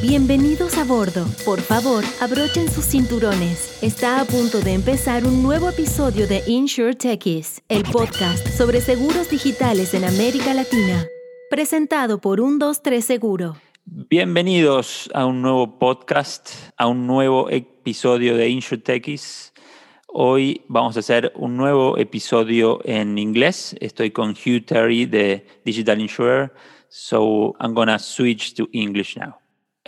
Bienvenidos a bordo. Por favor, abrochen sus cinturones. Está a punto de empezar un nuevo episodio de Insure Techies, el podcast sobre seguros digitales en América Latina. Presentado por 123 Seguro. Bienvenidos a un nuevo podcast, a un nuevo episodio de Insure Techies. Hoy vamos a hacer un nuevo episodio en inglés. Estoy con Hugh Terry de Digital Insurer. So I'm to switch to English now.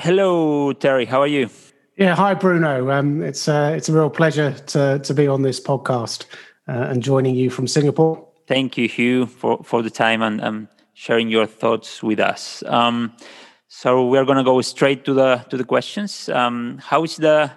Hello, Terry. How are you? Yeah, hi, Bruno. Um, it's uh, it's a real pleasure to to be on this podcast uh, and joining you from Singapore. Thank you, Hugh, for for the time and um, sharing your thoughts with us. Um, so we're going to go straight to the to the questions. Um, how is the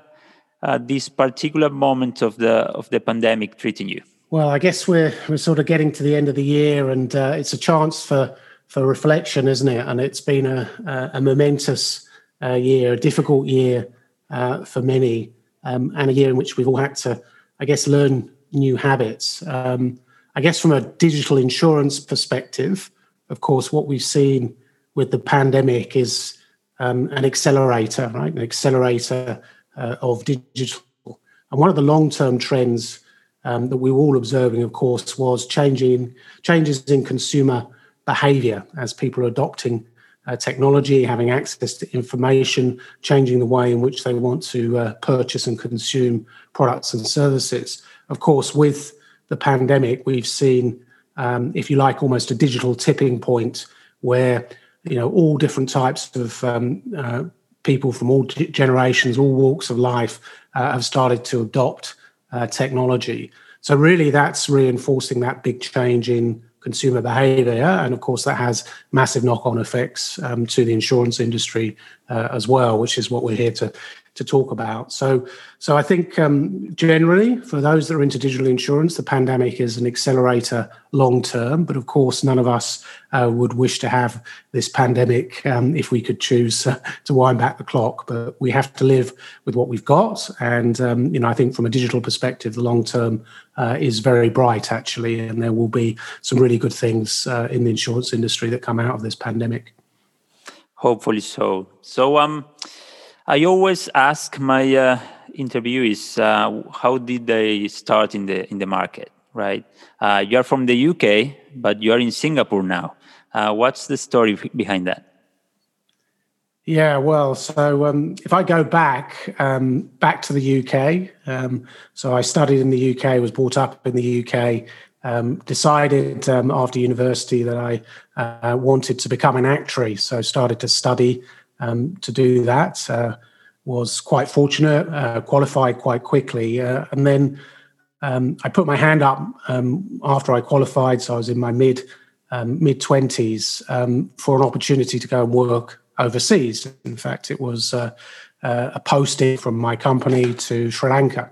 uh, this particular moment of the of the pandemic treating you? Well, I guess we're we're sort of getting to the end of the year, and uh, it's a chance for for reflection, isn't it? And it's been a, a, a momentous uh, year, a difficult year uh, for many, um, and a year in which we've all had to, I guess, learn new habits. Um, I guess from a digital insurance perspective, of course, what we've seen with the pandemic is um, an accelerator, right? An accelerator uh, of digital. And one of the long-term trends um, that we were all observing, of course, was changing changes in consumer behavior as people are adopting uh, technology, having access to information, changing the way in which they want to uh, purchase and consume products and services. Of course, with the pandemic, we've seen, um, if you like, almost a digital tipping point where you know all different types of um, uh, people from all generations, all walks of life, uh, have started to adopt uh, technology. So really, that's reinforcing that big change in consumer behavior. And of course, that has massive knock on effects um, to the insurance industry uh, as well, which is what we're here to, to talk about. So, so I think um, generally, for those that are into digital insurance, the pandemic is an accelerator long term. But of course, none of us uh, would wish to have this pandemic um, if we could choose uh, to wind back the clock. But we have to live with what we've got. And, um, you know, I think from a digital perspective, the long term uh, is very bright, actually. And there will be some really good things uh, in the insurance industry that come out of this pandemic. Hopefully so. So, um, I always ask my uh, interviewees uh, how did they start in the in the market, right? Uh, you are from the UK, but you are in Singapore now. Uh, what's the story behind that? Yeah, well, so um, if I go back um, back to the UK, um, so I studied in the UK, was brought up in the UK, um, decided um, after university that I uh, wanted to become an actuary, so started to study um, to do that. Uh, was quite fortunate, uh, qualified quite quickly, uh, and then I put my hand up after I qualified. So I was in my mid mid twenties for an opportunity to go and work overseas. In fact, it was uh, uh, a posting from my company to Sri Lanka.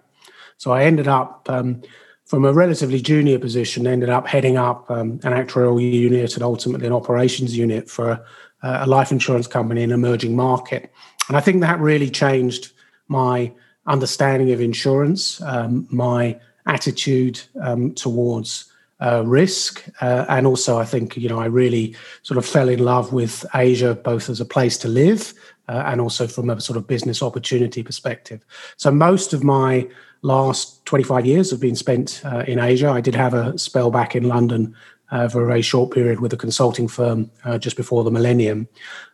So I ended up um, from a relatively junior position, ended up heading up um, an actuarial unit and ultimately an operations unit for a, life insurance company in an emerging market. And I think that really changed my understanding of insurance, um, my attitude um, towards uh, risk. Uh, and also, I think, you know, I really sort of fell in love with Asia, both as a place to live uh, and also from a sort of business opportunity perspective. So most of my last 25 years have been spent uh, in Asia. I did have a spell back in London. Uh, for a very short period with a consulting firm uh, just before the millennium.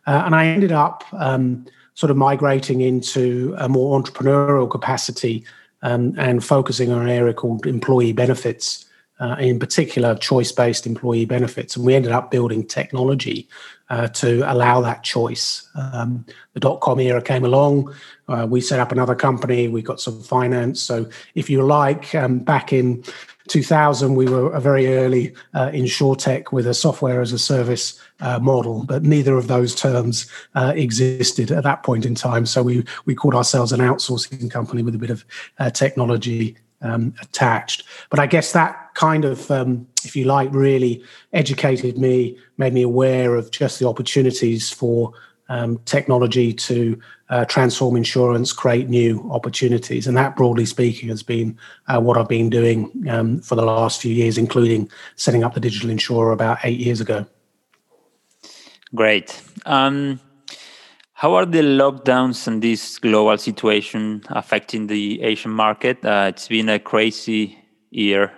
and I ended up um, sort of migrating into a more entrepreneurial capacity um, and focusing on an area called employee benefits uh, in particular choice based employee benefits. And we ended up building technology uh, to allow that choice. Um, the dot com era came along. Uh, we set up another company. We got some finance. So, if you like, um, back in 2000, we were a very early uh, tech with a software as a service uh, model, but neither of those terms uh, existed at that point in time. So we we called ourselves an outsourcing company with a bit of uh, technology um, attached. But I guess that kind of, um, if you like, really educated me, made me aware of just the opportunities for um, technology to uh, transform insurance, create new opportunities. And that, broadly speaking, has been uh, what I've been doing um, for the last few years, including setting up the digital insurer about eight years ago. Great. Um, How are the lockdowns and this global situation affecting the Asian market? Uh, it's been a crazy year,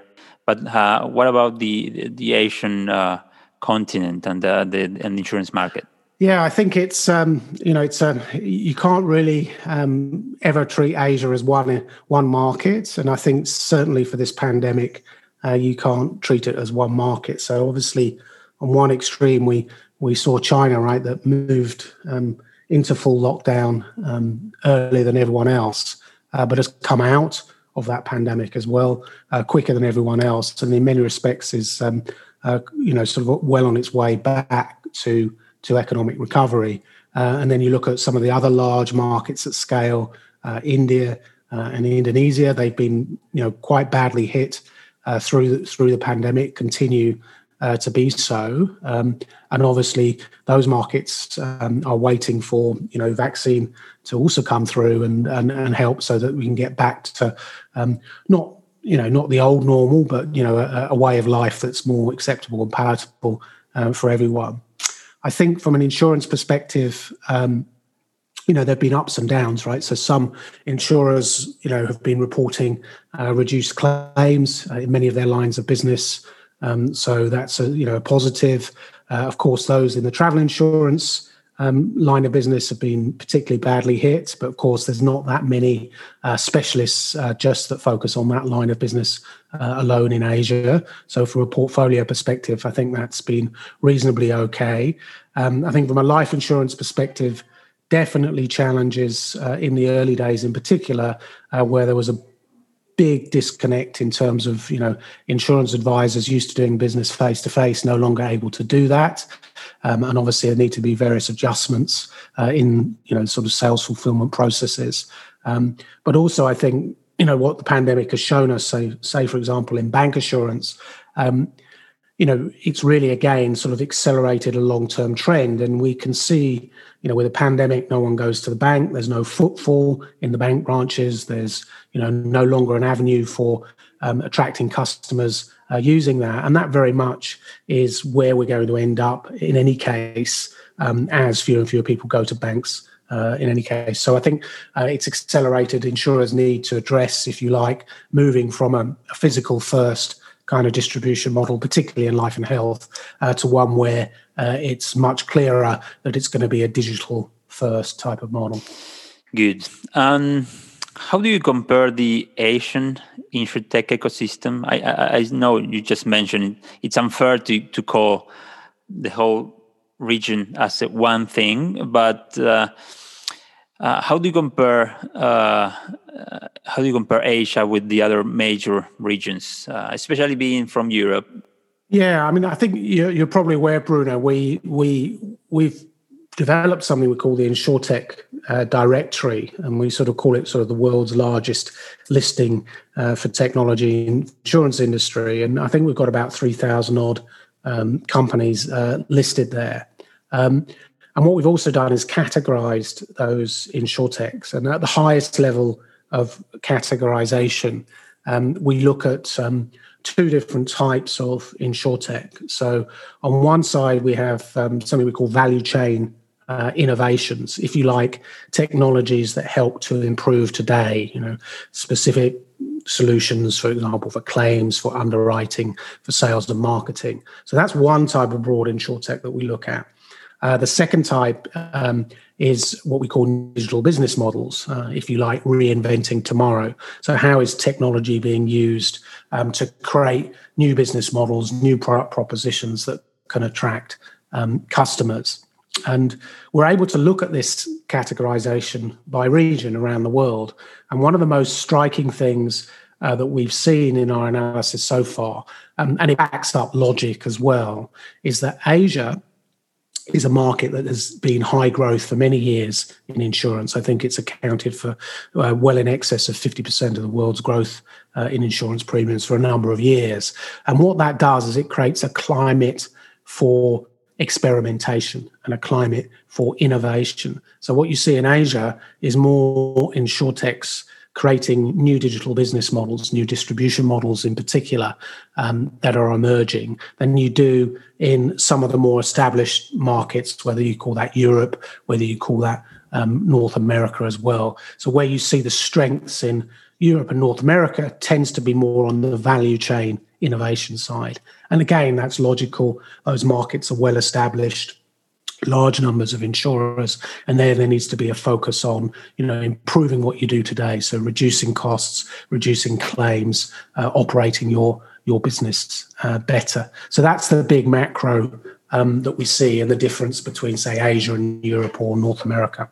but uh, what about the the Asian uh, continent and the, the and insurance market? Yeah, I think it's um, you know it's um, you can't really um, ever treat Asia as one one market, and I think certainly for this pandemic, uh, you can't treat it as one market. So obviously, on one extreme, we we saw China right that moved um, into full lockdown um, earlier than everyone else, uh, but has come out of that pandemic as well uh, quicker than everyone else, and in many respects is um, uh, you know sort of well on its way back to to economic recovery. Uh, and then you look at some of the other large markets at scale, uh, India uh, and Indonesia. They've been you know quite badly hit through the, through the pandemic. Continue uh, to be so. Um, and obviously, those markets um, are waiting for you know vaccine to also come through and and, and help so that we can get back to um, not you know not the old normal, but you know a, a way of life that's more acceptable and palatable uh, for everyone. I think from an insurance perspective. Um, you know, there have been ups and downs, right? So some insurers, you know, have been reporting uh, reduced claims uh, in many of their lines of business. Um, so that's a you know a positive. Uh, of course, those in the travel insurance um, line of business have been particularly badly hit, but of course, there's not that many uh, specialists uh, just that focus on that line of business uh, alone in Asia. So, from a portfolio perspective, I think that's been reasonably okay. Um, I think from a life insurance perspective, definitely challenges uh, in the early days, in particular, uh, where there was a big disconnect in terms of you know insurance advisors used to doing business face to face no longer able to do that. Um, and obviously there need to be various adjustments uh, in you know sort of sales fulfillment processes. Um, but also i think you know what the pandemic has shown us so say for example in bancassurance um, you know it's really again sort of accelerated a long-term trend. And we can see you know with a pandemic no one goes to the bank. There's no footfall in the bank branches. There's you know no longer an avenue for um, attracting customers uh, using that. And that very much is where we're going to end up in any case um, as fewer and fewer people go to banks uh, in any case. So i think uh, it's accelerated. Insurers need to address if you like moving from a, a physical first kind of distribution model, particularly in life and health, uh, to one where uh, it's much clearer that it's going to be a digital first type of model. Good. Um, how do you compare the Asian insurtech ecosystem? I, I, I know you just mentioned it. It's unfair to, to call the whole region as one thing, but uh, uh, how do you compare uh, uh, how do you compare Asia with the other major regions, uh, especially being from Europe? Yeah, I mean, I think you're, you're, probably aware, Bruno. We we we've developed something we call the InsureTech uh, directory, and we sort of call it sort of the world's largest listing uh, for technology insurance industry. And I think we've got about three thousand odd um, companies uh, listed there. Um, and what we've also done is categorized those in insurtechs, and at the highest level of categorization, um, we look at um, two different types of in insurtech. So, on one side, we have um, something we call value chain uh, innovations, if you like, technologies that help to improve today. You know, specific solutions, for example, for claims, for underwriting, for sales and marketing. So that's one type of broad insurtech that we look at. Uh, the second type um, is what we call digital business models, uh, if you like, reinventing tomorrow. So, how is technology being used um, to create new business models, new product propositions that can attract um, customers? And we're able to look at this categorization by region around the world. And one of the most striking things uh, that we've seen in our analysis so far, um, and it backs up logic as well, is that Asia is a market that has been high growth for many years in insurance. I think it's accounted for uh, well in excess of 50% of the world's growth uh, in insurance premiums for a number of years. And what that does is it creates a climate for experimentation and a climate for innovation. So what you see in Asia is more insurtechs creating new digital business models, new distribution models in particular um, that are emerging than you do in some of the more established markets, whether you call that Europe, whether you call that um, North America as well. So, where you see the strengths in Europe and North America tends to be more on the value chain innovation side. And again, that's logical. Those markets are well established large numbers of insurers and there there needs to be a focus on you know improving what you do today. So reducing costs reducing claims uh, operating your your business uh, better. So that's the big macro um, that we see and the difference between say asia and europe or north america.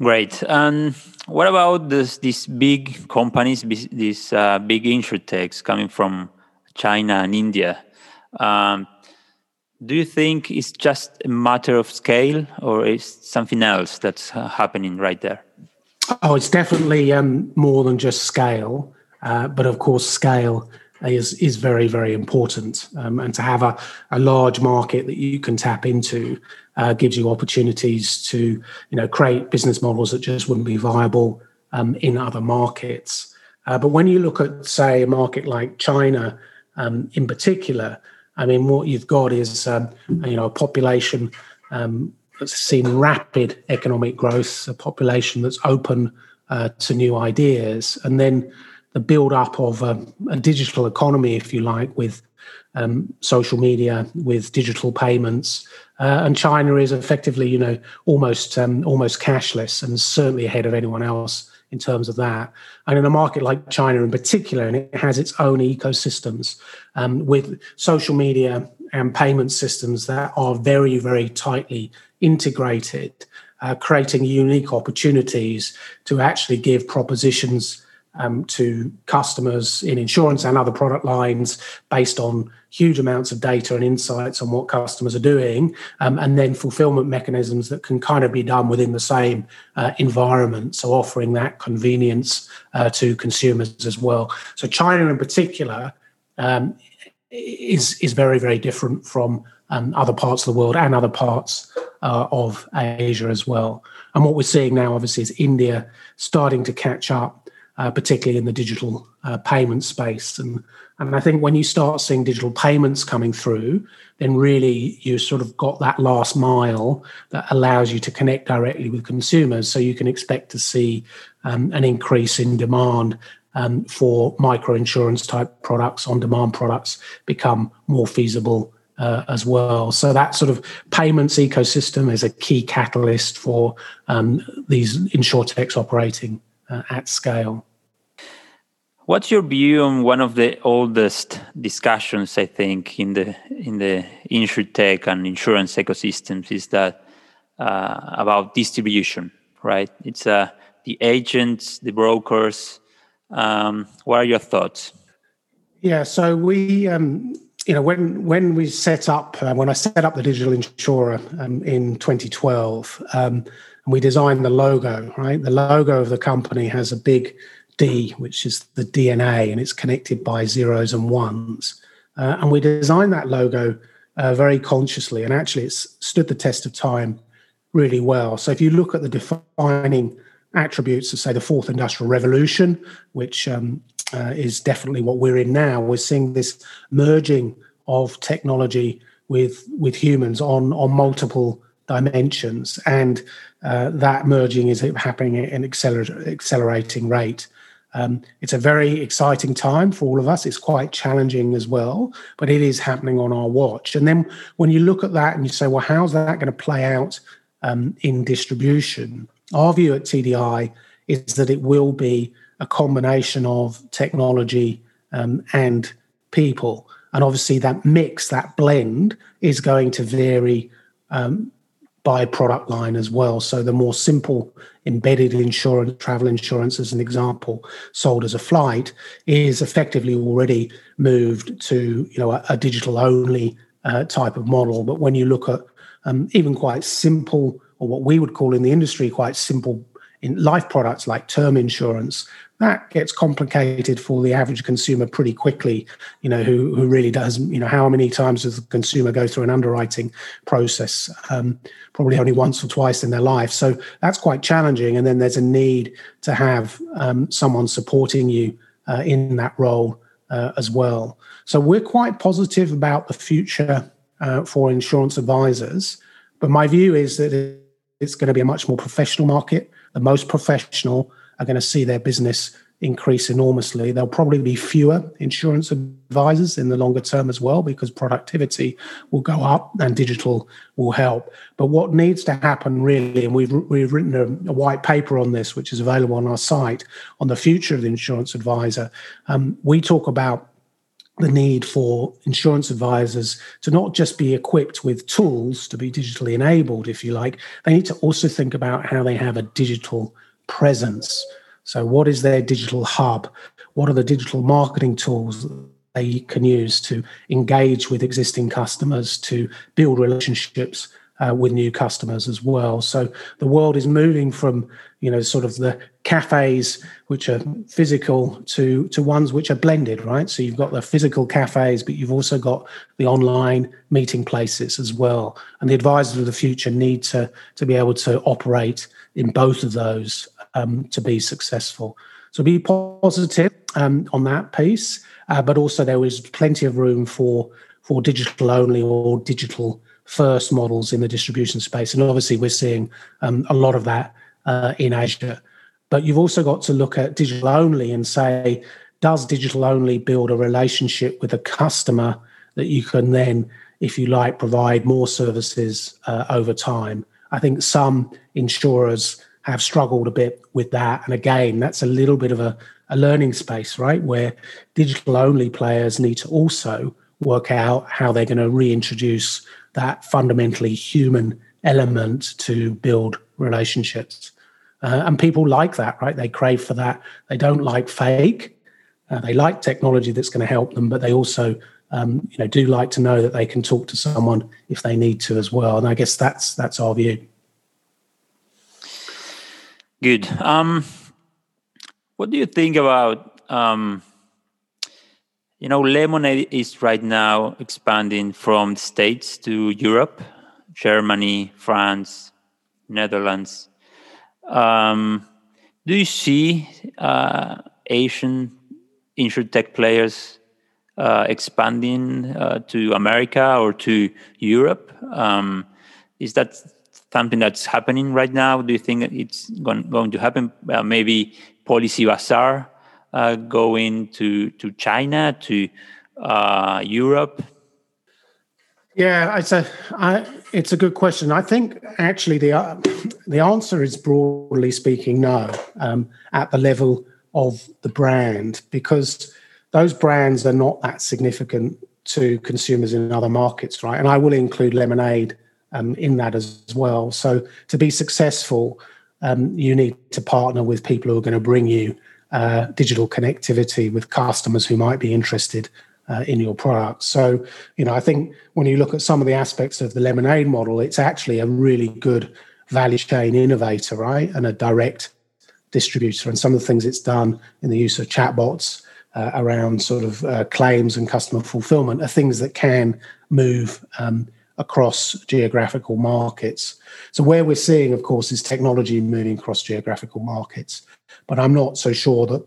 Great. Um, what about this, these big companies these uh, big insurtechs coming from china and india? Um, do you think it's just a matter of scale or is something else that's uh, happening right there? Oh, it's definitely um, more than just scale. Uh, but of course, scale is is very very important, um, and to have a, a large market that you can tap into uh, gives you opportunities to you know create business models that just wouldn't be viable um, in other markets. Uh, but when you look at say a market like China um, in particular, I mean, what you've got is um, you know a population um, that's seen rapid economic growth, a population that's open uh, to new ideas, and then the build up of a, um, a digital economy, if you like, with um, social media, with digital payments, uh, and China is effectively, you know, almost um, almost cashless, and certainly ahead of anyone else in terms of that. And in a market like China in particular, and it has its own ecosystems um, with social media and payment systems that are very, very tightly integrated, uh, creating unique opportunities to actually give propositions um, to customers in insurance and other product lines based on huge amounts of data and insights on what customers are doing, um, and then fulfillment mechanisms that can kind of be done within the same uh, environment. So, offering that convenience uh, to consumers as well. So, China in particular um, is is very very different from um, other parts of the world and other parts uh, of Asia as well. And what we're seeing now, obviously, is India starting to catch up uh, particularly in the digital uh, payment space. And, and I think when you start seeing digital payments coming through, then really you sort of got that last mile that allows you to connect directly with consumers. So you can expect to see um, an increase in demand um, for micro insurance type products, on demand products become more feasible uh, as well. So that sort of payments ecosystem is a key catalyst for um, these insurtechs operating uh, at scale. What's your view on one of the oldest discussions I think in the in the insurtech and insurance ecosystems is that uh, about distribution, right? It's uh, the agents, the brokers. Um, what are your thoughts? Yeah, so we, um, you know, when when we set up uh, when I set up the digital insurer um, in 2012 um, and we designed the logo, right? The logo of the company has a big D, which is the DNA, and it's connected by zeros and ones. Uh, and we designed that logo uh, very consciously, and actually, it's stood the test of time really well. So, if you look at the defining attributes of, say, the fourth industrial revolution, which um, uh, is definitely what we're in now, we're seeing this merging of technology with with humans on on multiple dimensions, and uh, that merging is happening at an acceler- accelerating rate. Um, it's a very exciting time for all of us. It's quite challenging as well, but it is happening on our watch. And then when you look at that and you say, well, how's that going to play out um, in distribution? Our view at TDI is that it will be a combination of technology um, and people. And obviously, that mix, that blend, is going to vary um, by product line as well. So the more simple embedded insurance, travel insurance, as an example, sold as a flight, is effectively already moved to you know a, a digital only uh, type of model. But when you look at um, even quite simple, or what we would call in the industry quite simple in life products like term insurance, that gets complicated for the average consumer pretty quickly. You know, who who really does. You know, how many times does the consumer go through an underwriting process? Um, probably only once or twice in their life. So that's quite challenging. And then there's a need to have um, someone supporting you uh, in that role uh, as well. So we're quite positive about the future uh, for insurance advisors. But my view is that it's going to be a much more professional market. The most professional are going to see their business increase enormously. There'll probably be fewer insurance advisors in the longer term as well because productivity will go up and digital will help. But what needs to happen really, and we've we've written a, a white paper on this, which is available on our site on the future of the insurance advisor. Um, we talk about the need for insurance advisors to not just be equipped with tools to be digitally enabled, if you like, they need to also think about how they have a digital presence. So, what is their digital hub? What are the digital marketing tools they can use to engage with existing customers, to build relationships uh, with new customers as well? So, the world is moving from you know sort of the cafes which are physical to to ones which are blended right so you've got the physical cafes but you've also got the online meeting places as well and the advisors of the future need to to be able to operate in both of those um, to be successful. So be positive um, on that piece, uh, but also there is plenty of room for for digital only or digital first models in the distribution space, and obviously we're seeing um, a lot of that uh, in Asia. But you've also got to look at digital only and say, does digital only build a relationship with a customer that you can then, if you like, provide more services uh, over time? I think some insurers have struggled a bit with that. And again, that's a little bit of a, a learning space, right? Where digital only players need to also work out how they're going to reintroduce that fundamentally human element to build relationships. Uh, and people like that, right? They crave for that. They don't like fake. Uh, they like technology that's going to help them, but they also, um, you know, do like to know that they can talk to someone if they need to as well. And I guess that's that's our view. Good. Um, what do you think about? Um, you know, Lemonade is right now expanding from the States to Europe, Germany, France, Netherlands. Um, do you see uh, Asian insurtech players uh, expanding uh, to America or to Europe? Um, is that something that's happening right now? Do you think it's going, going to happen? Uh, maybe Policy Bazaar uh, going to, to China, to uh, Europe? Yeah, it's a I, it's a good question. I think actually the the answer is broadly speaking no um, at the level of the brand because those brands are not that significant to consumers in other markets, right? And I will include Lemonade um, in that as well. So to be successful, um, you need to partner with people who are going to bring you uh, digital connectivity with customers who might be interested uh, in your product. So, you know, I think when you look at some of the aspects of the Lemonade model, it's actually a really good value chain innovator, right? And a direct distributor. And some of the things it's done in the use of chatbots uh, around sort of uh, claims and customer fulfillment are things that can move um, across geographical markets. So, where we're seeing, of course, is technology moving across geographical markets. But I'm not so sure that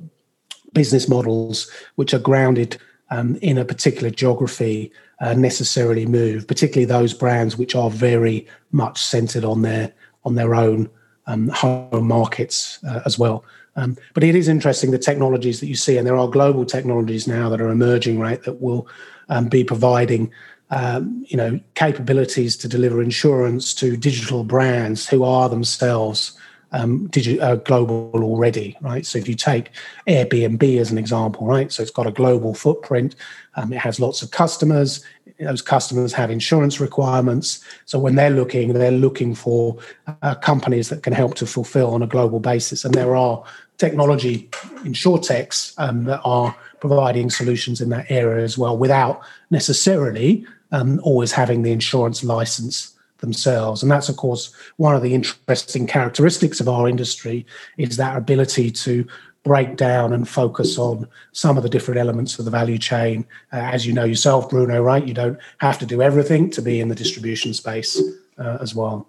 business models which are grounded um, in a particular geography uh, necessarily move, particularly those brands which are very much centered on their on their own um, home markets uh, as well. Um, but it is interesting the technologies that you see, and there are global technologies now that are emerging, right, that will um, be providing um, you know, capabilities to deliver insurance to digital brands who are themselves um, digi- uh, global already, right? So if you take Airbnb as an example, right? So it's got a global footprint. Um, it has lots of customers. Those customers have insurance requirements. So when they're looking, they're looking for uh, companies that can help to fulfill on a global basis. And there are technology insurtechs um, that are providing solutions in that area as well without necessarily um, always having the insurance license themselves. And that's, of course, one of the interesting characteristics of our industry is that ability to break down and focus on some of the different elements of the value chain. Uh, as you know yourself, Bruno, right? You don't have to do everything to be in the distribution space uh, as well.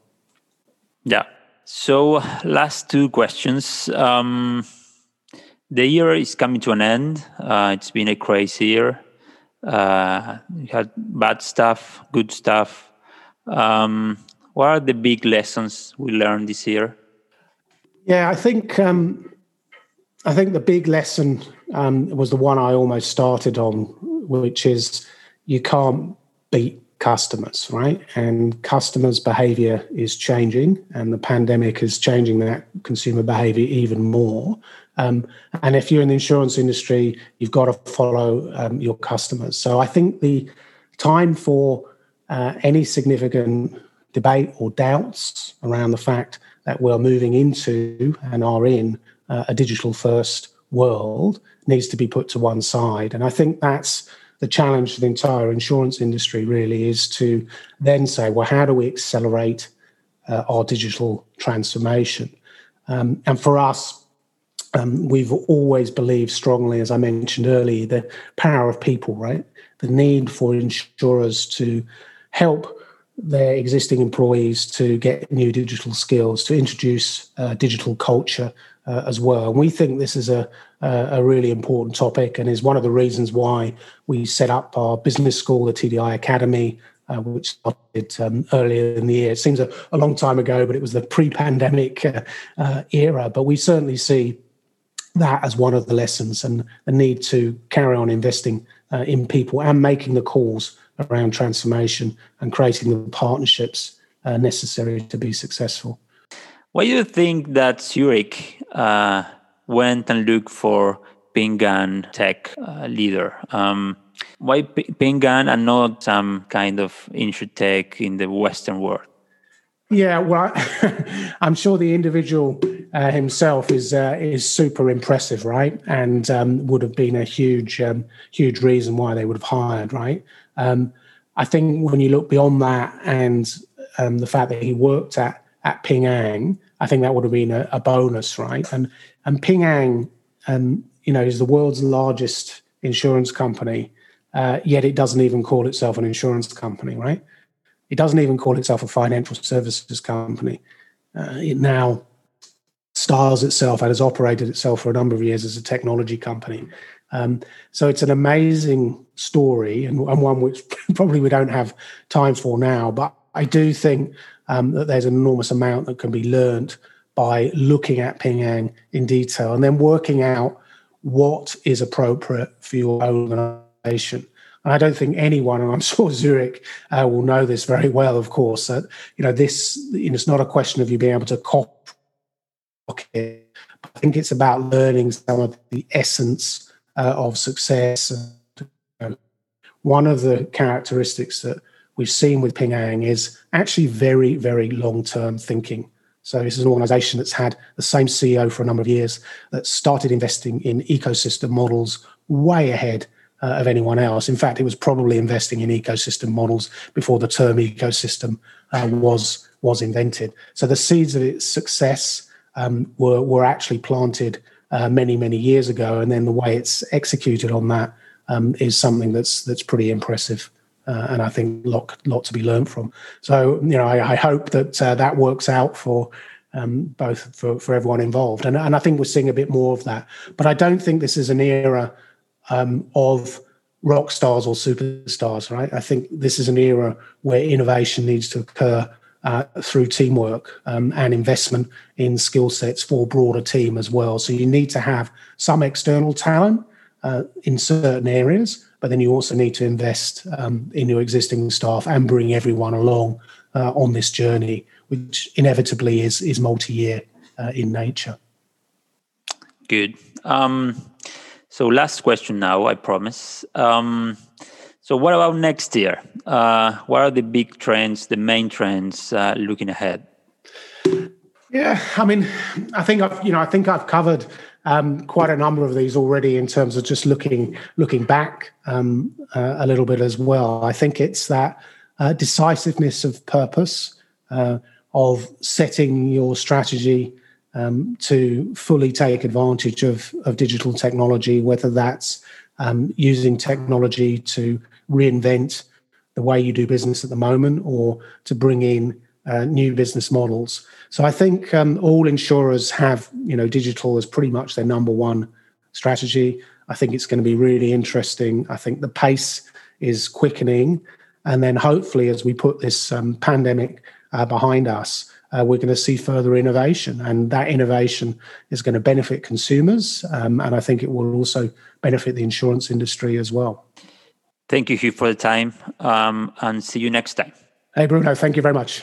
Yeah. So, last two questions. Um, the year is coming to an end. Uh, it's been a crazy year. Uh, you had bad stuff, good stuff. Um, what are the big lessons we learned this year? Yeah, I think um, I think the big lesson um, was the one I almost started on, which is you can't beat customers, right? And customers' behavior is changing, and the pandemic is changing that consumer behavior even more. Um, and if you're in the insurance industry, you've got to follow um, your customers. So I think the time for uh, any significant debate or doubts around the fact that we're moving into and are in uh, a digital first world needs to be put to one side. And I think that's the challenge for the entire insurance industry really is to then say, well, how do we accelerate uh, our digital transformation? Um, and for us, um, we've always believed strongly, as I mentioned earlier, the power of people, right? The need for insurers to help their existing employees to get new digital skills, to introduce uh, digital culture uh, as well. And we think this is a, a really important topic and is one of the reasons why we set up our business school, the TDI Academy, uh, which started um, earlier in the year. It seems a, a, long time ago, but it was the pre pandemic uh, uh, era. But we certainly see that as one of the lessons and the need to carry on investing uh, in people and making the calls around transformation and creating the partnerships uh, necessary to be successful. Why do you think that Zurich uh, went and looked for Ping An tech uh, leader? Um, why P- Ping An and not some kind of tech in the Western world? Yeah, well, I'm sure the individual uh, himself is uh, is super impressive, right? And um, would have been a huge um, huge reason why they would have hired, right? Um, I think when you look beyond that and um, the fact that he worked at at Ping An, I think that would have been a, a bonus, right? And and Ping An, um, you know, is the world's largest insurance company, uh, yet it doesn't even call itself an insurance company, right? It doesn't even call itself a financial services company. Uh, it now styles itself and has operated itself for a number of years as a technology company. Um, so it's an amazing story and, and, one which probably we don't have time for now. But I do think um, that there's an enormous amount that can be learned by looking at Ping An in detail and then working out what is appropriate for your organization. And I don't think anyone, and I'm sure Zurich uh, will know this very well, of course, that you know this. You know, it's not a question of you being able to copy it. I think it's about learning some of the essence uh, of success. One of the characteristics that we've seen with Ping An is actually very, very long term thinking. So this is an organization that's had the same CEO for a number of years that started investing in ecosystem models way ahead uh, of anyone else. In fact, it was probably investing in ecosystem models before the term ecosystem uh, was was invented. So the seeds of its success um, were were actually planted uh, many many years ago, and then the way it's executed on that um, is something that's that's pretty impressive. Uh, and I think lot lot to be learned from. So you know, I, I hope that uh, that works out for um, both for, for everyone involved. And, and I think we're seeing a bit more of that. But I don't think this is an era um, of rock stars or superstars, right? I think this is an era where innovation needs to occur uh, through teamwork um, and investment in skill sets for broader team as well. So you need to have some external talent uh, in certain areas, but then you also need to invest um, in your existing staff and bring everyone along uh, on this journey, which inevitably is is multi year uh, in nature. Good. Um, so last question now, I promise. Um, so what about next year? Uh, what are the big trends, the main trends uh, looking ahead? Yeah, I mean, I think I've you know I think I've covered um, quite a number of these already in terms of just looking looking back um, uh, a little bit as well. I think it's that uh, decisiveness of purpose uh, of setting your strategy um, to fully take advantage of, of digital technology, whether that's um, using technology to reinvent the way you do business at the moment or to bring in uh, new business models. So I think um, all insurers have, you know, digital as pretty much their number one strategy. I think it's going to be really interesting. I think the pace is quickening. And then hopefully, as we put this um, pandemic uh, behind us, uh, we're going to see further innovation. And that innovation is going to benefit consumers. Um, and I think it will also benefit the insurance industry as well. Thank you, Hugh, for the time. Um, and see you next time. Hey, Bruno, thank you very much.